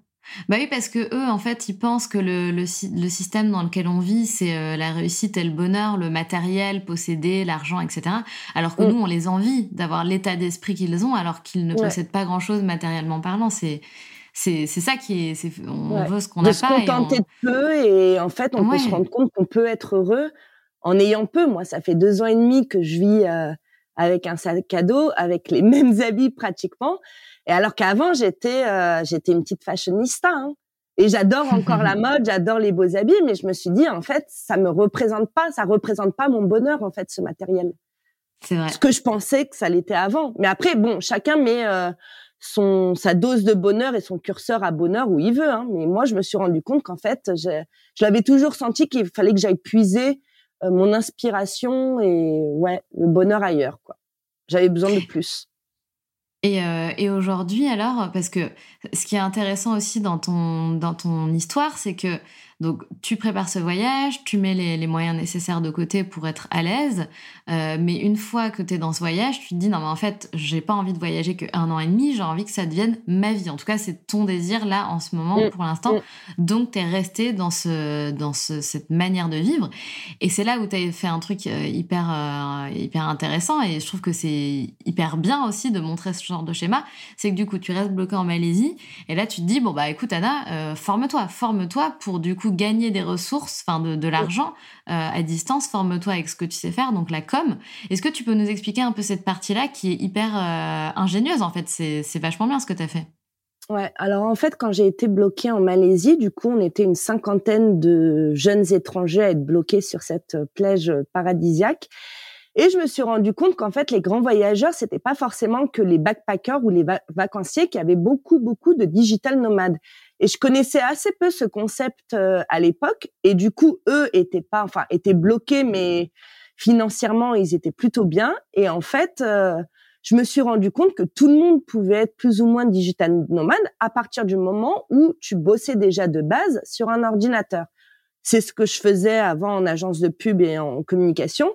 Bah oui, parce que eux, en fait, ils pensent que le, le, système dans lequel on vit, c'est euh, la réussite et le bonheur, le matériel, posséder, l'argent, etc. Alors que mm. nous, on les envie d'avoir l'état d'esprit qu'ils ont, alors qu'ils ne possèdent pas grand-chose matériellement parlant. C'est c'est ça qui est, on veut ce qu'on n'a pas. se contenter de peu et en fait, on peut se rendre compte qu'on peut être heureux en ayant peu. Moi, ça fait deux ans et demi que je vis euh, avec un sac à dos, avec les mêmes habits pratiquement. Et alors qu'avant, j'étais euh, j'étais une petite fashionista. Hein. Et j'adore encore la mode, j'adore les beaux habits, mais je me suis dit en fait, ça me représente pas, ça représente pas mon bonheur en fait ce matériel. C'est vrai. Ce que je pensais que ça l'était avant. Mais après, bon, chacun met euh, son sa dose de bonheur et son curseur à bonheur où il veut. Hein. Mais moi, je me suis rendu compte qu'en fait, je, je l'avais toujours senti qu'il fallait que j'aille puiser euh, mon inspiration et ouais le bonheur ailleurs quoi. J'avais besoin de plus. Et, euh, et aujourd'hui alors, parce que ce qui est intéressant aussi dans ton histoire, c'est que donc, tu prépares ce voyage, tu mets les, moyens nécessaires de côté pour être à l'aise, euh, mais une fois que tu es dans ce voyage, tu te dis non, mais en fait, j'ai pas envie de voyager que un an et demi, j'ai envie que ça devienne ma vie. En tout cas, c'est ton désir là en ce moment mm. pour l'instant. Mm. Donc, tu es resté dans, ce, dans cette manière de vivre. Et c'est là où tu as fait un truc euh, hyper, euh, hyper intéressant et je trouve que c'est hyper bien aussi de montrer ce genre de schéma. C'est que du coup, tu restes bloqué en Malaisie et là, tu te dis bon, bah écoute, Anna, forme-toi, forme-toi pour du coup gagner des ressources, enfin de, l'argent euh, à distance, forme-toi avec ce que tu sais faire, donc la com. Est-ce que tu peux nous expliquer un peu cette partie-là qui est hyper euh, ingénieuse en fait? C'est vachement bien ce que tu as fait. Ouais, alors en fait, quand j'ai été bloquée en Malaisie, du coup, on était une cinquantaine de jeunes étrangers à être bloqués sur cette plage paradisiaque. Et je me suis rendu compte qu'en fait, les grands voyageurs, c'était pas forcément que les backpackers ou les vacanciers qui avaient beaucoup, beaucoup de digital nomades. Et je connaissais assez peu ce concept euh, à l'époque. Et du coup, eux étaient pas, enfin, étaient bloqués, mais financièrement, ils étaient plutôt bien. Et en fait, euh, je me suis rendu compte que tout le monde pouvait être plus ou moins digital nomade à partir du moment où tu bossais déjà de base sur un ordinateur. C'est ce que je faisais avant en agence de pub et en communication.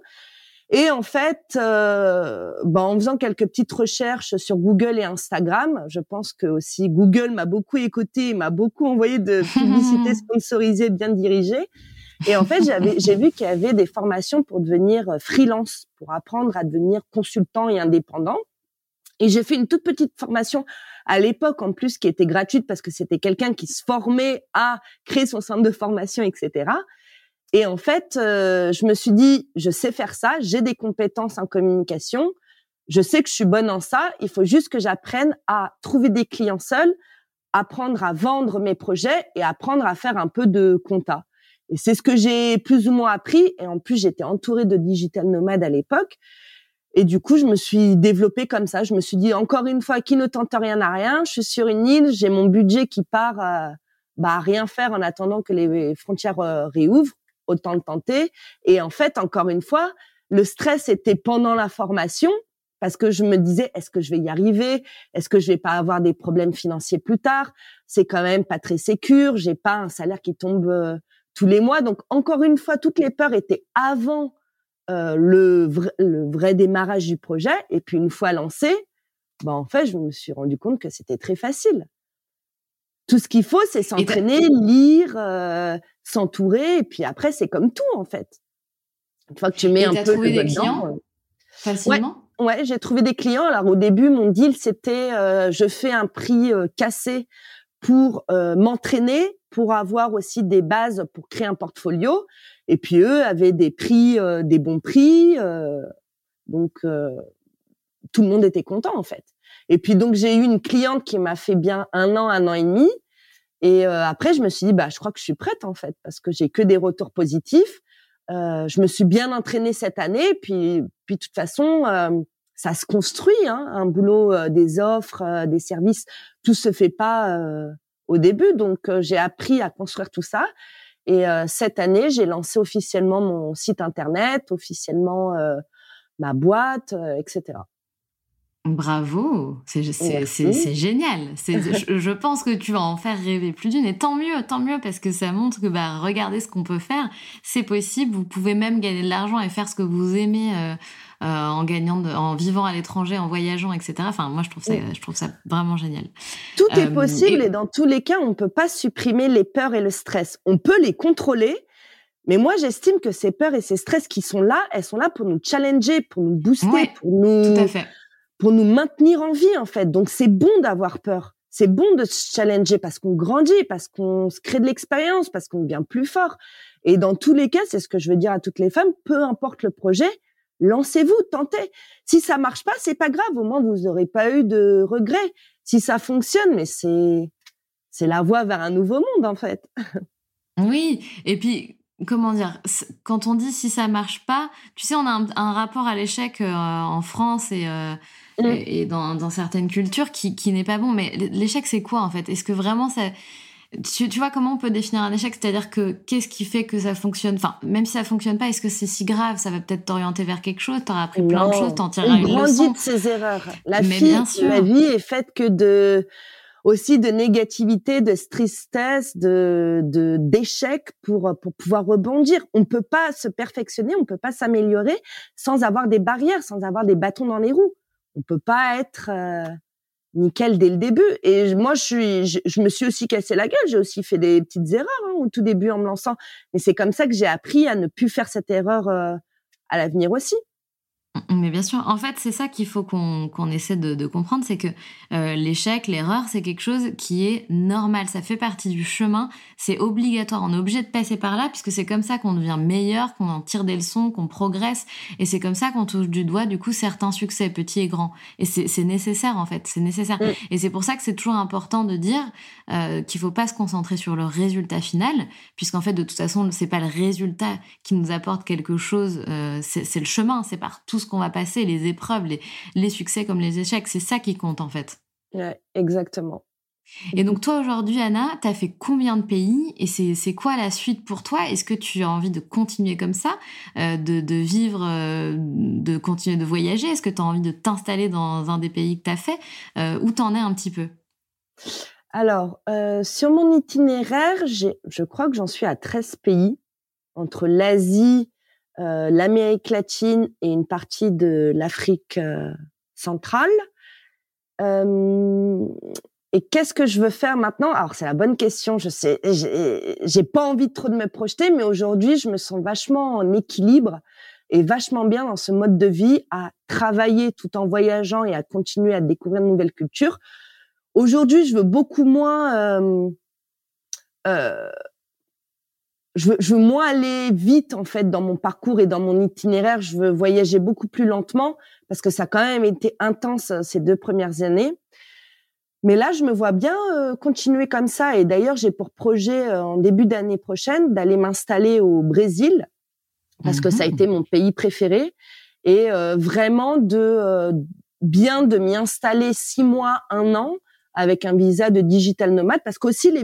Et en fait, euh, bah, en faisant quelques petites recherches sur Google et Instagram, je pense que aussi Google m'a beaucoup écouté, m'a beaucoup envoyé de publicités sponsorisées bien dirigées. Et en fait, j'avais, j'ai vu qu'il y avait des formations pour devenir euh, freelance, pour apprendre à devenir consultant et indépendant. Et j'ai fait une toute petite formation à l'époque en plus qui était gratuite parce que c'était quelqu'un qui se formait à créer son centre de formation, etc. Et en fait, euh, je me suis dit, je sais faire ça, j'ai des compétences en communication, je sais que je suis bonne en ça, il faut juste que j'apprenne à trouver des clients seuls, apprendre à vendre mes projets et apprendre à faire un peu de compta. Et c'est ce que j'ai plus ou moins appris. Et en plus, j'étais entourée de digital nomades à l'époque. Et du coup, je me suis développée comme ça. Je me suis dit, encore une fois, qui ne tente rien à rien. Je suis sur une île, j'ai mon budget qui part euh, bah, à rien faire en attendant que les frontières euh, réouvrent autant le tenter. Et en fait, encore une fois, le stress était pendant la formation parce que je me disais est-ce que je vais y arriver? Est-ce que je vais pas avoir des problèmes financiers plus tard? C'est quand même pas très sécure, j'ai pas un salaire qui tombe euh, tous les mois. Donc encore une fois, toutes les peurs étaient avant euh, le, vrai, le vrai démarrage du projet et puis une fois lancé, bah en fait, je me suis rendu compte que c'était très facile. Tout ce qu'il faut, c'est s'entraîner, lire, euh, s'entourer, et puis après, c'est comme tout en fait. Une fois que tu mets un peu trouvé des clients euh, facilement? Ouais, j'ai trouvé des clients. Alors au début, mon deal c'était, euh, je fais un prix cassé pour m'entraîner, pour avoir aussi des bases pour créer un portfolio. Et puis eux avaient des prix, des bons prix. donc tout le monde était content en fait. Et puis donc j'ai eu une cliente qui m'a fait bien un an, un an et demi. Et euh, après je me suis dit bah je crois que je suis prête en fait parce que j'ai que des retours positifs. Euh, je me suis bien entraînée cette année. Puis puis de toute façon euh, ça se construit hein, un boulot, euh, des offres, euh, des services. Tout se fait pas au début. Donc j'ai appris à construire tout ça. Et cette année j'ai lancé officiellement mon site internet, officiellement ma boîte, etc. Bravo, c'est génial. Je, je, pense que tu vas en faire rêver plus d'une et tant mieux, tant mieux parce que ça montre que bah, regardez ce qu'on peut faire, c'est possible. Vous pouvez même gagner de l'argent et faire ce que vous aimez euh, euh, en gagnant, en vivant à l'étranger, en voyageant, etc. Enfin, moi, je trouve ça, je trouve ça vraiment génial. Tout est euh, possible et... dans tous les cas, on peut pas supprimer les peurs et le stress. On peut les contrôler, mais moi, j'estime que ces peurs et ces stress qui sont là, elles sont là pour nous challenger, pour nous booster, pour nous. Tout à fait pour nous maintenir en vie en fait. Donc c'est bon d'avoir peur. C'est bon de se challenger parce qu'on grandit, parce qu'on se crée de l'expérience, parce qu'on devient plus fort. Et dans tous les cas, c'est ce que je veux dire à toutes les femmes, peu importe le projet, lancez-vous, tentez. Si ça marche pas, c'est pas grave, au moins vous n'aurez pas eu de regrets. Si ça fonctionne, mais c'est c'est la voie vers un nouveau monde en fait. Oui, et puis comment dire, quand on dit si ça marche pas, tu sais, on a un, rapport à l'échec euh, en France et, euh, mm. et, dans, dans, certaines cultures qui, qui n'est pas bon. Mais l'échec, c'est quoi en fait? Est-ce que vraiment ça. Tu, tu, vois comment on peut définir un échec? C'est-à-dire que qu'est-ce qui fait que ça fonctionne? Enfin, même si ça fonctionne pas, est-ce que c'est si grave? Ça va peut-être t'orienter vers quelque chose? T'auras appris plein de choses, t'en tireras une leçon. de ses erreurs. La, fille, la vie est faite que de aussi de négativité, de tristesse, de d'échec pour pour pouvoir rebondir. On peut pas se perfectionner, on peut pas s'améliorer sans avoir des barrières, sans avoir des bâtons dans les roues. On peut pas être euh, nickel dès le début. Et moi, je suis, je, me suis aussi cassé la gueule. J'ai aussi fait des petites erreurs hein, au tout début en me lançant. Mais c'est comme ça que j'ai appris à ne plus faire cette erreur euh, à l'avenir aussi. Mais bien sûr, en fait, c'est ça qu'il faut qu'on essaie de, comprendre, c'est que euh, l'échec, l'erreur, c'est quelque chose qui est normal, ça fait partie du chemin, c'est obligatoire, on est obligé de passer par là, puisque c'est comme ça qu'on devient meilleur, qu'on en tire des leçons, qu'on progresse, et c'est comme ça qu'on touche du doigt, du coup, certains succès, petits et grands. Et c'est nécessaire, en fait, c'est nécessaire. Et c'est pour ça que c'est toujours important de dire euh, qu'il faut pas se concentrer sur le résultat final, puisqu'en fait, de toute façon, c'est pas le résultat qui nous apporte quelque chose, euh, c'est le chemin, c'est par tout ce qu'on va passer, les épreuves, les, les succès comme les échecs. C'est ça qui compte en fait. Ouais, exactement. Et donc toi aujourd'hui, Anna, tu as fait combien de pays et c'est quoi la suite pour toi? Est-ce que tu as envie de continuer comme ça, euh, de, de, vivre, euh, de continuer de voyager? Est-ce que tu as envie de t'installer dans un des pays que tu as fait euh, Où t'en es un petit peu? Alors, sur mon itinéraire, je crois que j'en suis à 13 pays, entre l'Asie, euh, l'Amérique latine et une partie de l'Afrique euh, centrale. Euh, et qu'est-ce que je veux faire maintenant? Alors c'est la bonne question. Je sais, j'ai pas envie de trop de me projeter, mais aujourd'hui je me sens vachement en équilibre et vachement bien dans ce mode de vie à travailler tout en voyageant et à continuer à découvrir de nouvelles cultures. Aujourd'hui, je veux beaucoup moins euh, euh, je veux, je veux moins aller vite en fait dans mon parcours et dans mon itinéraire. Je veux voyager beaucoup plus lentement parce que ça a quand même été intense euh, ces deux premières années. Mais là, je me vois bien euh, continuer comme ça. Et d'ailleurs, j'ai pour projet euh, en début d'année prochaine d'aller m'installer au Brésil parce que ça a mmh. été mon pays préféré et vraiment de bien de m'y installer six mois, un an avec un visa de digital nomade parce qu'aussi les,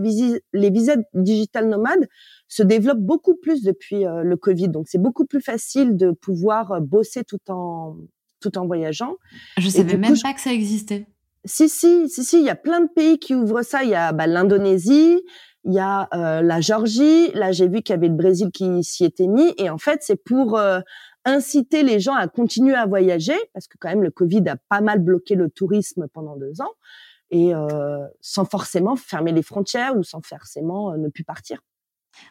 les visas digital nomades se développe beaucoup plus depuis euh, le Covid. Donc c'est beaucoup plus facile de pouvoir euh, bosser tout en tout en voyageant. Je savais même pas que ça existait. Si si si si, il y a plein de pays qui ouvrent ça. Il y a bah, l'Indonésie, il y a euh, la Géorgie. Là j'ai vu qu'il y avait le Brésil qui s'y était mis. Et en fait c'est pour inciter les gens à continuer à voyager parce que quand même le Covid a pas mal bloqué le tourisme pendant deux ans et sans forcément fermer les frontières ou sans forcément ne plus partir.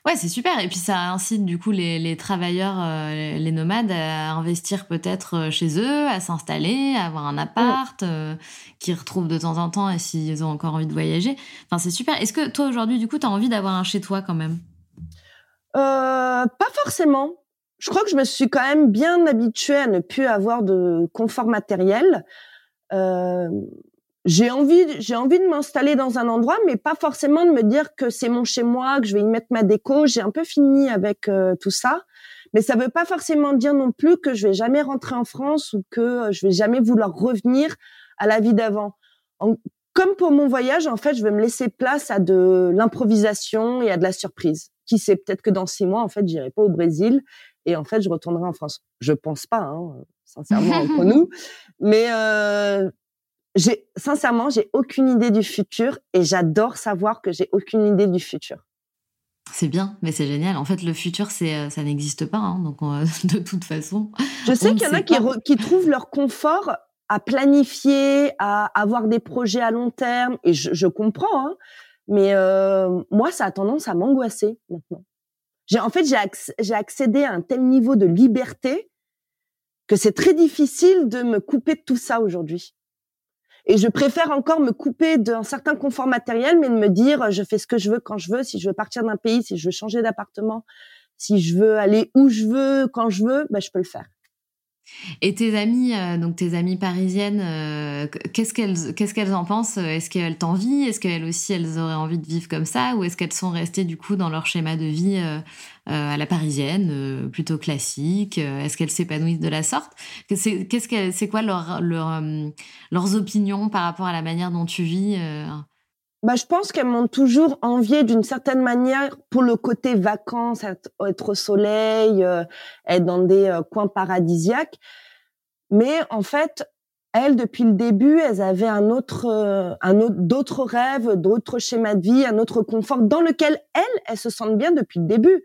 Ouais, c'est super. Et puis ça incite du coup les, travailleurs, euh, les nomades à investir peut-être euh, chez eux, à s'installer, à avoir un appart, euh, qu'ils retrouvent de temps en temps et s'ils ont encore envie de voyager. Enfin, c'est super. Est-ce que toi aujourd'hui, du coup, tu as envie d'avoir un chez toi quand même? Pas forcément. Je crois que je me suis quand même bien habituée à ne plus avoir de confort matériel j'ai envie, j'ai envie de m'installer dans un endroit, mais pas forcément de me dire que c'est mon chez moi, que je vais y mettre ma déco. J'ai un peu fini avec euh, tout ça, mais ça veut pas forcément dire non plus que je vais jamais rentrer en France ou que euh, je vais jamais vouloir revenir à la vie d'avant. Comme pour mon voyage, en fait, je vais me laisser place à de l'improvisation et à de la surprise. Qui sait, peut-être que dans six mois, en fait, j'irai pas au Brésil et en fait, je retournerai en France. Je pense pas, hein, sincèrement entre nous, mais euh, j'ai sincèrement, j'ai aucune idée du futur et j'adore savoir que j'ai aucune idée du futur. C'est bien, mais c'est génial. En fait, le futur, c'est euh, ça n'existe pas, hein, donc de toute façon. Je sais qu'il y en a qui, qui, trouvent leur confort à planifier, à avoir des projets à long terme, et je, je comprends. Hein, mais euh, moi, ça a tendance à m'angoisser maintenant. J'ai en fait j'ai accédé à un tel niveau de liberté que c'est très difficile de me couper de tout ça aujourd'hui. Et je préfère encore me couper d'un certain confort matériel, mais de me dire, je fais ce que je veux quand je veux. Si je veux partir d'un pays, si je veux changer d'appartement, si je veux aller où je veux, quand je veux, ben, je peux le faire. Et tes amies, euh, donc tes amies parisiennes, euh, qu'est-ce qu'elles en pensent? Est-ce qu'elles t'envient? Est-ce qu'elles aussi elles auraient envie de vivre comme ça? Ou est-ce qu'elles sont restées du coup dans leur schéma de vie euh, à la parisienne, plutôt classique? Est-ce qu'elles s'épanouissent de la sorte? C'est qu'est-ce que quoi leur, leur leurs opinions par rapport à la manière dont tu vis bah, je pense qu'elles m'ont toujours envié d'une certaine manière pour le côté vacances, être, au soleil, euh, être dans des euh, coins paradisiaques. Mais en fait, elles, depuis le début, elles avaient un autre, euh, un autre, d'autres rêves, d'autres schémas de vie, un autre confort dans lequel elles, elles se sentent bien depuis le début.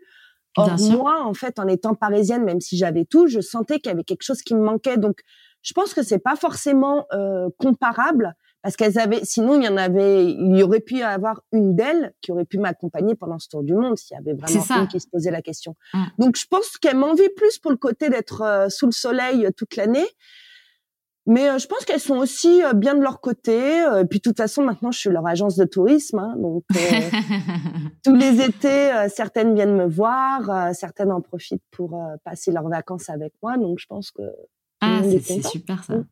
Or, moi, en fait, en étant parisienne, même si j'avais tout, je sentais qu'il y avait quelque chose qui me manquait. Donc, je pense que c'est pas forcément comparable parce qu'elles avaient, sinon il y en avait, il y aurait pu y avoir une d'elles qui aurait pu m'accompagner pendant ce tour du monde s'il y avait vraiment une qui se posait la question. Mm. Donc je pense qu'elle m'envie plus pour le côté d'être euh, sous le soleil euh, toute l'année. Mais euh, je pense qu'elles sont aussi bien de leur côté. et puis de toute façon, maintenant, je suis leur agence de tourisme. Hein, donc tous les étés, certaines viennent me voir, certaines en profitent pour passer leurs vacances avec moi. Donc je pense que ah, c'est super ça. Mm.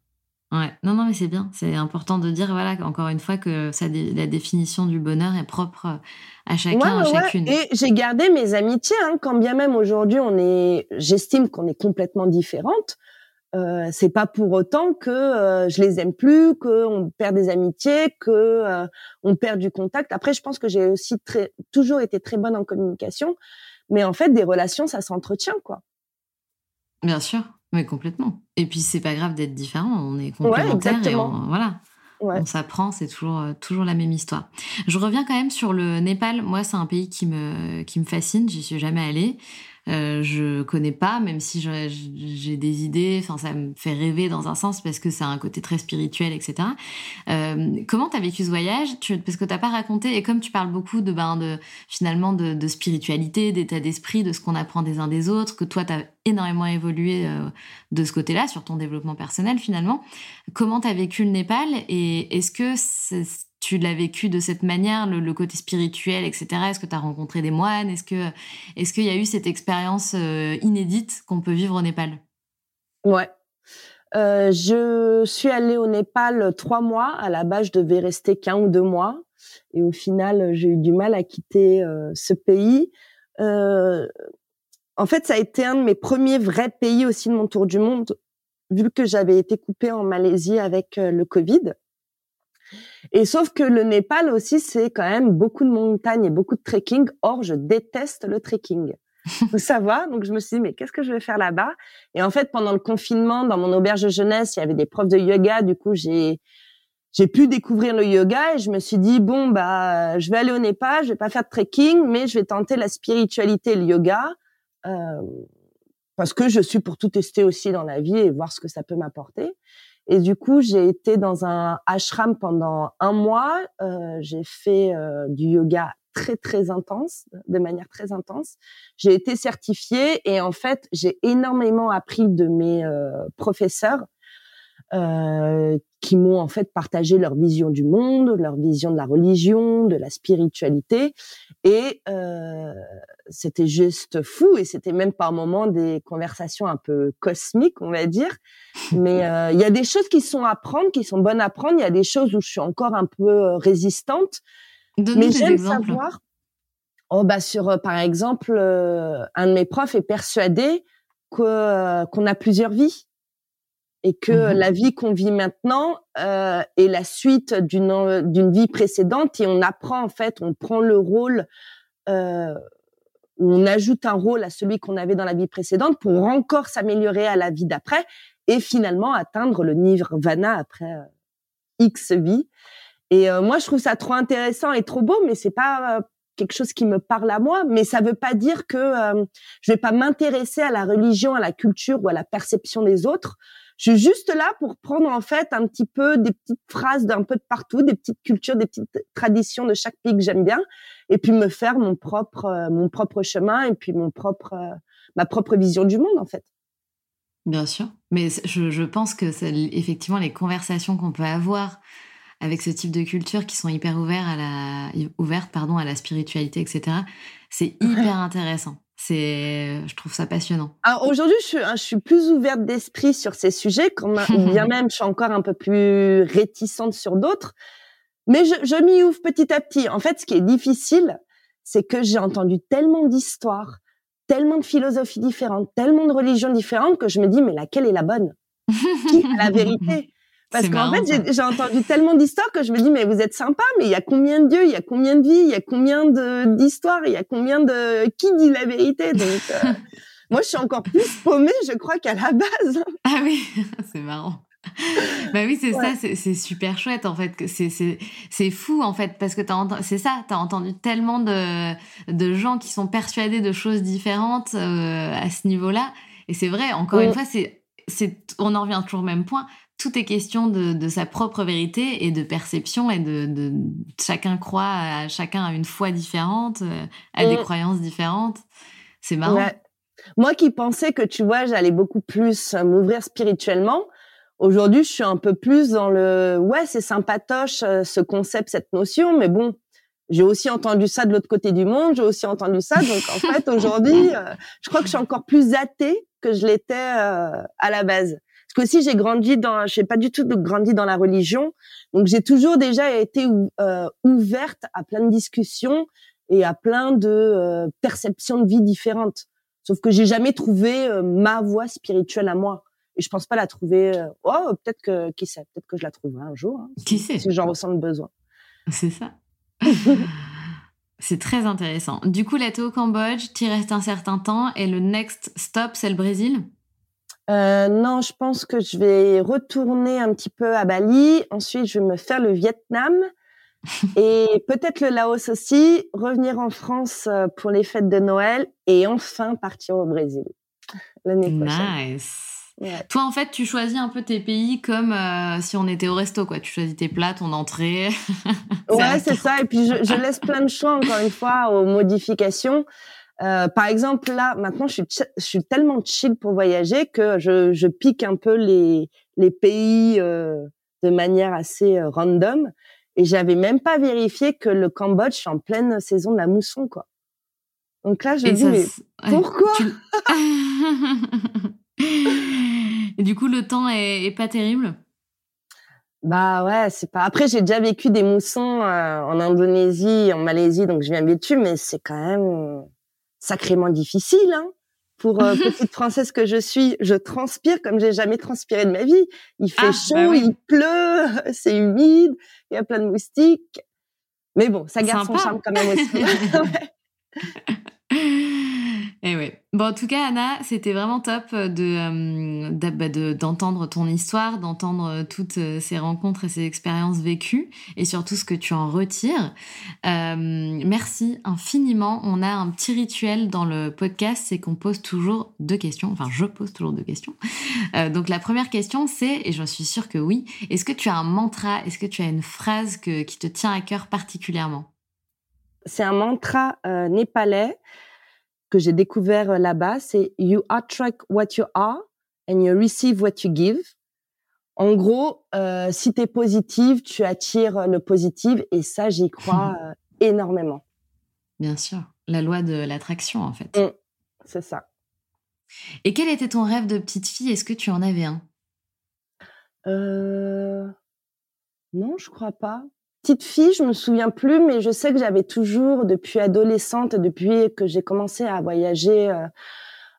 Ouais, non, non, mais c'est bien. C'est important de dire, voilà, encore une fois, que ça, la définition du bonheur est propre à chacun, à chacune. Et j'ai gardé mes amitiés, hein, quand bien même aujourd'hui, on est, j'estime qu'on est complètement différentes. Euh, c'est pas pour autant que euh, je les aime plus, que on perd des amitiés, que euh, on perd du contact. Après, je pense que j'ai aussi très, toujours été très bonne en communication, mais en fait, des relations, ça s'entretient, quoi. Bien sûr. Oui, complètement. Et puis, c'est pas grave d'être différent. On est complémentaires et on, voilà. On s'apprend, c'est toujours, euh, toujours la même histoire. Je reviens quand même sur le Népal. Moi, c'est un pays qui me, qui me fascine. J'y suis jamais allée. Euh, je connais pas, même si j'ai des idées. Enfin, ça me fait rêver dans un sens parce que c'est un côté très spirituel, etc. Euh, comment t'as vécu ce voyage? Tu, Parce que t'as pas raconté. Et comme tu parles beaucoup de, ben, de finalement de, spiritualité, d'état d'esprit, de ce qu'on apprend des uns des autres, que toi t'as énormément évolué euh, de ce côté-là sur ton développement personnel finalement. Comment t'as vécu le Népal? Et est-ce que tu l'as vécu de cette manière, le, côté spirituel, etc. Est-ce que tu as rencontré des moines? Est-ce que est-ce qu'il y a eu cette expérience euh, inédite qu'on peut vivre au Népal? Ouais. Euh, je suis allée au Népal trois mois. À la base, je devais rester qu'un ou deux mois. Et au final, j'ai eu du mal à quitter euh, ce pays. en fait, ça a été un de mes premiers vrais pays aussi de mon tour du monde, vu que j'avais été coupée en Malaisie avec le Covid. Et sauf que le Népal aussi, c'est quand même beaucoup de montagnes et beaucoup de trekking. Or, je déteste le trekking. Faut savoir. Donc, je me suis dit, mais qu'est-ce que je vais faire là-bas? Et en fait, pendant le confinement, dans mon auberge de jeunesse, il y avait des profs de yoga. Du coup, j'ai, j'ai pu découvrir le yoga et je me suis dit, bon, bah, je vais aller au Népal, je vais pas faire de trekking, mais je vais tenter la spiritualité et le yoga. Euh, parce que je suis pour tout tester aussi dans la vie et voir ce que ça peut m'apporter. Et du coup, j'ai été dans un ashram pendant un mois. Euh, j'ai fait euh, du yoga très très intense, de manière très intense. J'ai été certifiée et en fait, j'ai énormément appris de mes euh, professeurs euh, qui m'ont en fait partagé leur vision du monde, leur vision de la religion, de la spiritualité, et euh, c'était juste fou. Et c'était même par moments des conversations un peu cosmiques, on va dire. Mais euh, il y a des choses qui sont à prendre, qui sont bonnes à prendre. Il y a des choses où je suis encore un peu euh, résistante. mais j'aime savoir. Oh bah sur par exemple, un de mes profs est persuadé que qu'on a plusieurs vies et que mmh la vie qu'on vit maintenant euh, est la suite d'une d'une vie précédente et on apprend en fait, on prend le rôle euh, on ajoute un rôle à celui qu'on avait dans la vie précédente pour encore s'améliorer à la vie d'après et finalement atteindre le nirvana après euh, X vie. Et euh, moi, je trouve ça trop intéressant et trop beau, mais c'est pas euh, quelque chose qui me parle à moi. Mais ça veut pas dire que je vais pas m'intéresser à la religion, à la culture ou à la perception des autres. Je suis juste là pour prendre en fait un petit peu des petites phrases d'un peu de partout, des petites cultures, des petites traditions de chaque pays que j'aime bien, et puis me faire mon propre mon propre chemin et puis mon propre ma propre vision du monde en fait. Bien sûr, mais je, je pense que c'est effectivement les conversations qu'on peut avoir avec ce type de culture qui sont hyper ouvertes à la, ouvertes, pardon, à la spiritualité, etc. C'est hyper intéressant. C'est, je trouve ça passionnant. Alors aujourd'hui, je, je, suis plus ouverte d'esprit sur ces sujets, quand bien même je suis encore un peu plus réticente sur d'autres. Mais je, je m'y ouvre petit à petit. En fait, ce qui est difficile, c'est que j'ai entendu tellement d'histoires, tellement de philosophies différentes, tellement de religions différentes que je me dis, mais laquelle est la bonne? Qui a la vérité? Parce qu'en fait, j'ai entendu tellement d'histoires que je me dis, mais vous êtes sympa, mais il y a combien de dieux, il y a combien de vies, il y a combien d'histoires, il y a combien de... Qui dit la vérité? Donc, euh, moi, je suis encore plus paumée, je crois, qu'à la base. Ah oui, c'est marrant. bah oui, c'est ça, c'est super chouette en fait. C'est fou en fait, parce que c'est ça, tu as entendu tellement de, de gens qui sont persuadés de choses différentes euh, à ce niveau-là. Et c'est vrai, encore une fois, c'est on en revient toujours au même point. Tout est question de, de sa propre vérité et de perception et de, de, chacun croit, à, chacun a une foi différente, euh, a des croyances différentes. C'est marrant. Moi qui pensais que tu vois, j'allais beaucoup plus m'ouvrir spirituellement, Aujourd'hui, je suis un peu plus dans le ouais, c'est sympatoche euh, ce concept, cette notion, mais bon, j'ai aussi entendu ça de l'autre côté du monde, j'ai aussi entendu ça, donc en fait aujourd'hui, euh, je crois que je suis encore plus athée que je l'étais euh, à la base. Parce que aussi j'ai grandi dans, je sais pas du tout grandi dans la religion, donc j'ai toujours déjà été ouverte à plein de discussions et à plein de perceptions de vie différentes. Sauf que j'ai jamais trouvé ma voie spirituelle à moi. Et je pense pas la trouver. Euh, oh, peut-être que qui sait, peut-être que je la trouverai un jour. Hein, qui sait? Si j'en ressens le besoin. C'est ça. c'est très intéressant. Du coup, là, es au Cambodge, tu restes un certain temps, et le next stop, c'est le Brésil? Euh, non, je pense que je vais retourner un petit peu à Bali. Ensuite, je vais me faire le Vietnam et peut-être le Laos aussi. Revenir en France euh, pour les fêtes de Noël et enfin partir au Brésil l'année prochaine. Nice. Toi, en fait, tu choisis un peu tes pays comme euh, si on était au resto, quoi. Tu choisis tes plats, ton entrée. ouais, c'est ça. Et puis, je, je, laisse plein de choix, encore une fois, aux modifications. Euh, par exemple, là, maintenant, je suis, je suis tellement chill pour voyager que je, je pique un peu les, les pays euh, de manière assez euh, random. Et j'avais même pas vérifié que le Cambodge est en pleine saison de la mousson, quoi. Donc là, je me dis, mais pourquoi Et du coup, le temps est, pas terrible? Bah ouais, c'est pas. Après, j'ai déjà vécu des moussons euh, en Indonésie, en Malaisie, donc je viens dessus, mais c'est quand même sacrément difficile. Hein pour euh, petite française que je suis, je transpire comme j'ai jamais transpiré de ma vie. Il fait ah, chaud, bah il pleut, c'est humide, il y a plein de moustiques. Mais bon, ça garde son charme quand même aussi. Et eh oui. Bon, en tout cas, Anna, c'était vraiment top de, euh, bah, d'entendre ton histoire, d'entendre euh, toutes euh, ces rencontres et ces expériences vécues, et surtout ce que tu en retires. merci infiniment. On a un petit rituel dans le podcast, c'est qu'on pose toujours deux questions. Enfin, je pose toujours deux questions. donc, la première question, c'est, et je suis sûre que oui, est-ce que tu as un mantra, est-ce que tu as une phrase que, qui te tient à cœur particulièrement? C'est un mantra népalais que j'ai découvert euh, là-bas, c'est You attract what you are and you receive what you give. En gros, euh, si tu es positive, tu attires le positif et ça, j'y crois euh, énormément. Bien sûr, la loi de l'attraction en fait. Mmh, c'est ça. Et quel était ton rêve de petite fille? Est-ce que tu en avais un? Euh... Non, je crois pas petite fille, je me souviens plus, mais je sais que j'avais toujours, depuis adolescente, depuis que j'ai commencé à voyager euh,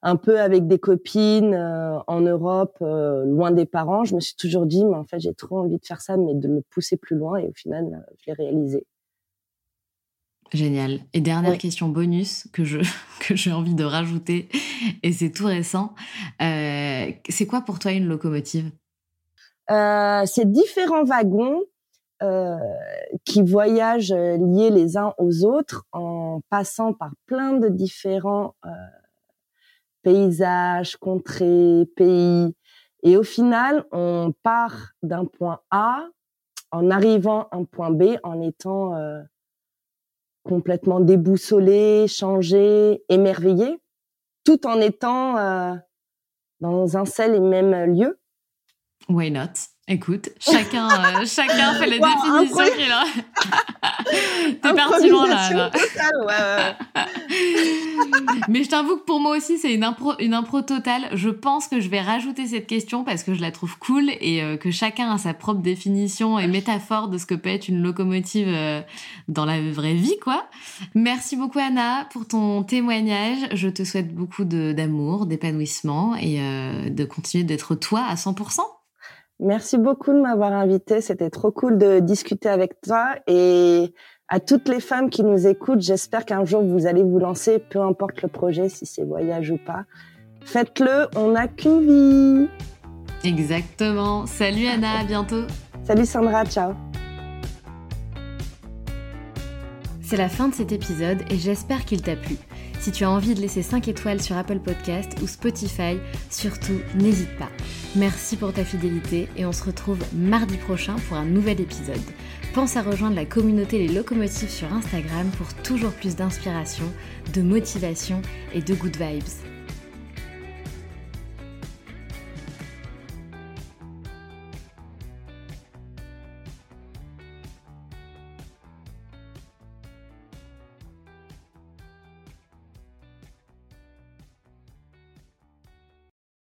un peu avec des copines euh, en Europe, euh, loin des parents, je me suis toujours dit, mais en fait, j'ai trop envie de faire ça, mais de me pousser plus loin, et au final, je l'ai réalisé. Génial. Et dernière question bonus que je que j'ai envie de rajouter, et c'est tout récent. C'est quoi pour toi une locomotive? Euh, C'est différents wagons euh, qui voyagent liés les uns aux autres en passant par plein de différents paysages, contrées, pays. Et au final, on part d'un point A en arrivant à un point B en étant complètement déboussolé, changé, émerveillé, tout en étant euh, dans un seul et même lieu. Why not? Écoute, chacun, euh, chacun fait les définitions qu'il a. T'es parti loin là. Mais je t'avoue que pour moi aussi, c'est une impro, une impro totale. Je pense que je vais rajouter cette question parce que je la trouve cool et euh, que chacun a sa propre définition et métaphore de ce que peut être une locomotive euh, dans la vraie vie, quoi. Merci beaucoup, Anna, pour ton témoignage. Je te souhaite beaucoup d'amour, d'épanouissement et de continuer d'être toi à 100%. Merci beaucoup de m'avoir invité. C'était trop cool de discuter avec toi et à toutes les femmes qui nous écoutent, j'espère qu'un jour vous allez vous lancer, peu importe le projet, si c'est voyage ou pas. Faites-le, on n'a qu'une vie. Exactement. Salut Anna, à bientôt. Salut Sandra, ciao. C'est la fin de cet épisode et j'espère qu'il t'a plu. Si tu as envie de laisser 5 étoiles sur Apple Podcast ou Spotify, surtout n'hésite pas. Merci pour ta fidélité et on se retrouve mardi prochain pour un nouvel épisode. Pense à rejoindre la communauté Les Locomotives sur Instagram pour toujours plus d'inspiration, de motivation et de good vibes.